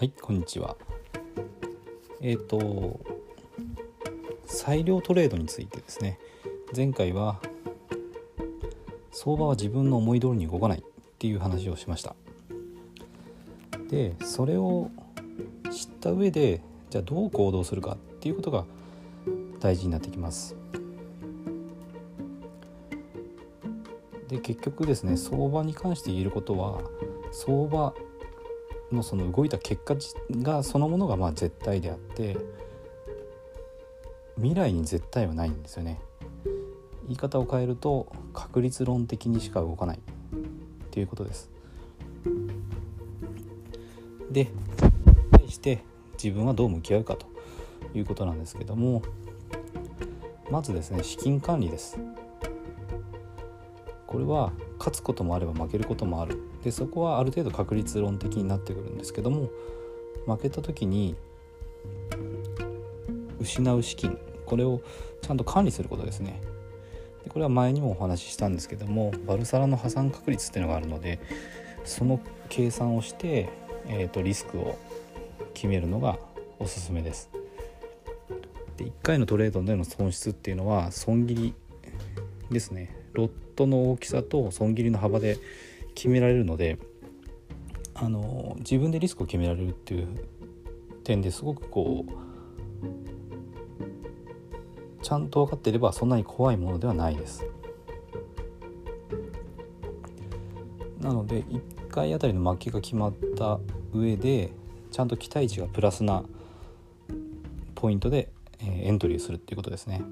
はいこんにちは。えっ、ー、と裁量トレードについてですね。前回は相場は自分の思い通りに動かないっていう話をしました。でそれを知った上でじゃあどう行動するかっていうことが大事になってきます。で結局ですね相場に関して言えることは相場のその動いた結果がそのものがまあ絶対であって未来に絶対はないんですよね。言い方を変えると確率論的にしか動かない。っていうことです。で対して自分はどう向き合うかと。いうことなんですけどもまずですね資金管理です。これは勝つこともあれば負けることもある。でそこはある程度確率論的になってくるんですけども負けた時に失う資金これをちゃんと管理することですね。でこれは前にもお話ししたんですけどもバルサラの破産確率っていうのがあるのでその計算をして、えーと、リスクを決めるのがおすすめです。で1回のトレードでの損失っていうのは損切りですね。ロットの大きさと損切りの幅で決められるのであの自分でリスクを決められるっていう点ですごくこうちゃんと分かっていればそんなに怖いものではないです。なので1回あたりの負けが決まった上でちゃんと期待値がプラスなポイントでエントリーするっていうことですね。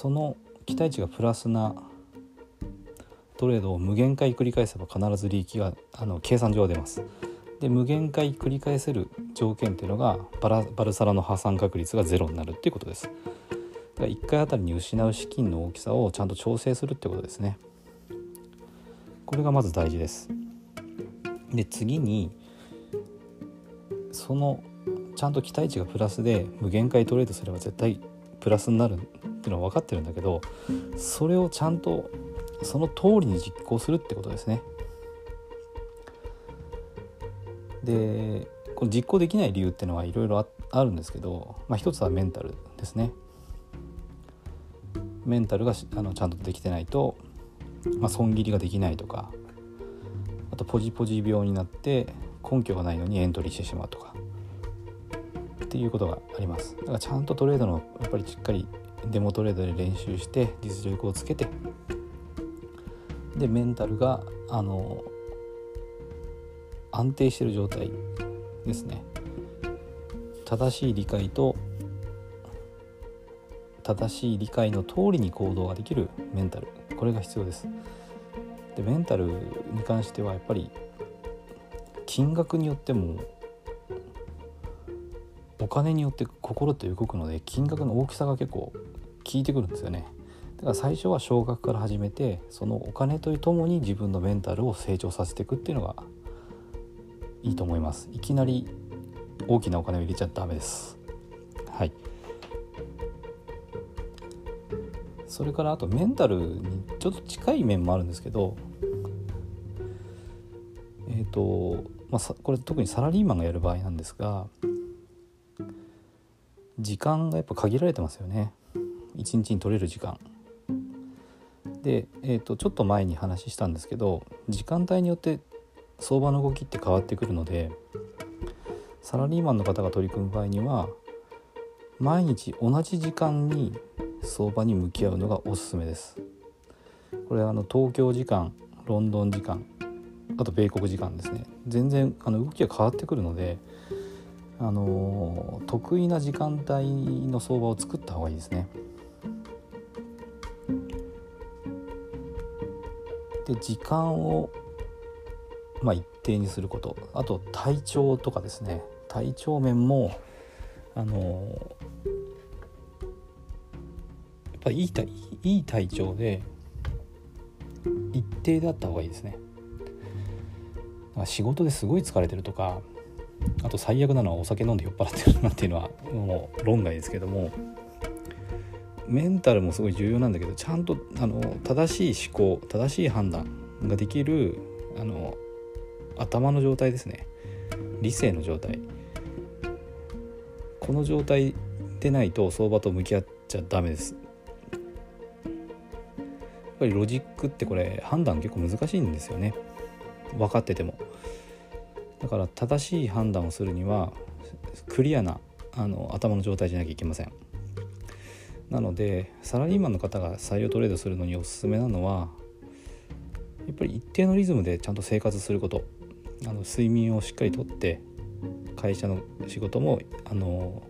その期待値がプラスなトレードを無限回繰り返せば必ず利益があの計算上は出ます。で無限回繰り返せる条件っていうのがバラバルサラの破産確率がゼロになるっていうことです。だから1回あたりに失う資金の大きさをちゃんと調整するってことですね。これがまず大事です。で次にそのちゃんと期待値がプラスで無限回トレードすれば絶対プラスになるっていうのは分かってるんだけどそれをちゃんとその通りに実行するってことですね。でこの実行できない理由っていうのはいろいろあるんですけど、まあ、一つはメンタルですね。メンタルがあのちゃんとできてないと、まあ、損切りができないとかあとポジポジ病になって根拠がないのにエントリーしてしまうとかっていうことがあります。だからちゃんとトレードのやっぱりしっかりデモトレードで練習して実力をつけてでメンタルがあの安定してる状態ですね。正しい理解と正しい理解の通りに行動ができるメンタル。これが必要です。でメンタルに関してはやっぱり金額によってもお金によって心って動くので金額の大きさが結構効いてくるんですよね。だから最初は少額から始めてそのお金とともに自分のメンタルを成長させていくっていうのがいいと思います。いきなり大きなお金を入れちゃダメです。はい。それからあとメンタルにちょっと近い面もあるんですけどえっ、ー、とまあこれ特にサラリーマンがやる場合なんですが時間がやっぱ限られてますよね。一日に取れる時間。で、えーと、ちょっと前に話したんですけど時間帯によって相場の動きって変わってくるのでサラリーマンの方が取り組む場合には毎日同じ時間に相場に向き合うのがおすすめです。これはあの東京時間ロンドン時間あと米国時間ですね。全然あの動きが変わってくるのであの得意な時間帯の相場を作った方がいいですね。で時間を、まあ、一定にすることあと体調とかですね体調面もあのやっぱいいいい体調で一定であった方がいいですね。仕事ですごい疲れてるとかあと最悪なのはお酒飲んで酔っ払ってるなっていうのはもう論外ですけどもメンタルもすごい重要なんだけどちゃんとあの正しい思考正しい判断ができるあの頭の状態ですね。理性の状態。この状態でないと相場と向き合っちゃダメです。やっぱりロジックってこれ判断結構難しいんですよね。分かってても。だから正しい判断をするにはクリアなあの頭の状態じゃなきゃいけません。なのでサラリーマンの方が採用トレードするのにおすすめなのはやっぱり一定のリズムでちゃんと生活すること。あの睡眠をしっかりとって会社の仕事もあの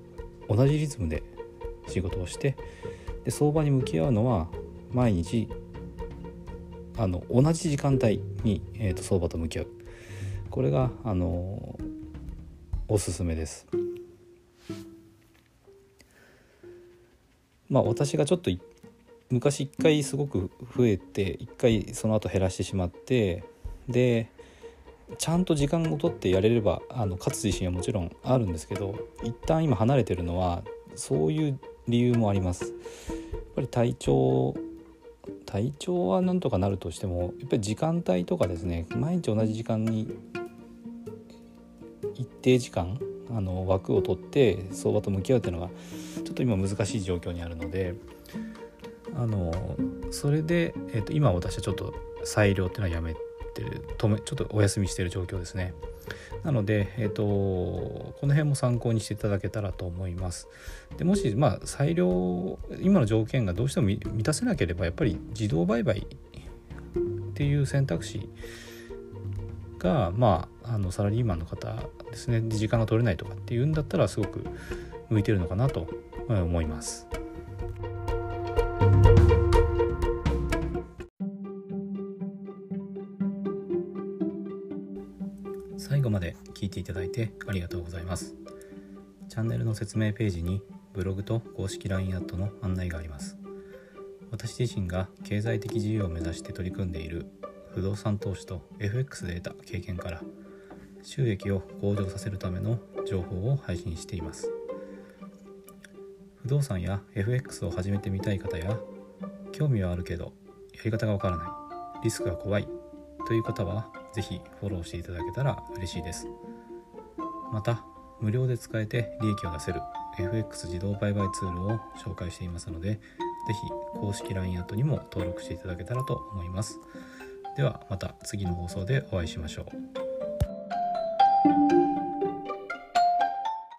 同じリズムで仕事をしてで相場に向き合うのは毎日あの同じ時間帯に、えーと、相場と向き合う。これがあのおすすめです。まあ私がちょっと昔一回すごく増えて一回その後減らしてしまってでちゃんと時間を取ってやれればあの勝つ自信はもちろんあるんですけど一旦今離れてるのはそういう理由もあります。やっぱり体調体調はなんとかなるとしてもやっぱり時間帯とかですね毎日同じ時間に一定時間あの枠を取って相場と向き合うっていうのがちょっと今難しい状況にあるのであのそれで、えーと、今私はちょっと裁量っていうのはやめてる止めちょっとお休みしてる状況ですね。なので、えーと、この辺も参考にしていただけたらと思います。でもしまあ裁量今の条件がどうしても満たせなければやっぱり自動売買っていう選択肢がまああのサラリーマンの方ですね時間が取れないとかっていうんだったらすごく向いてるのかなと思います。最後まで聞いていただいてありがとうございます。チャンネルの説明ページにブログと公式 LINE アットの案内があります。私自身が経済的自由を目指して取り組んでいる不動産投資と FX で得た経験から収益を向上させるための情報を配信しています。不動産や FX を始めてみたい方や興味はあるけどやり方がわからないリスクが怖いという方は是非フォローしていただけたら嬉しいです。また無料で使えて利益を出せる FX 自動売買ツールを紹介していますので是非公式 LINE アットにも登録していただけたらと思います。ではまた次の放送でお会いしましょう。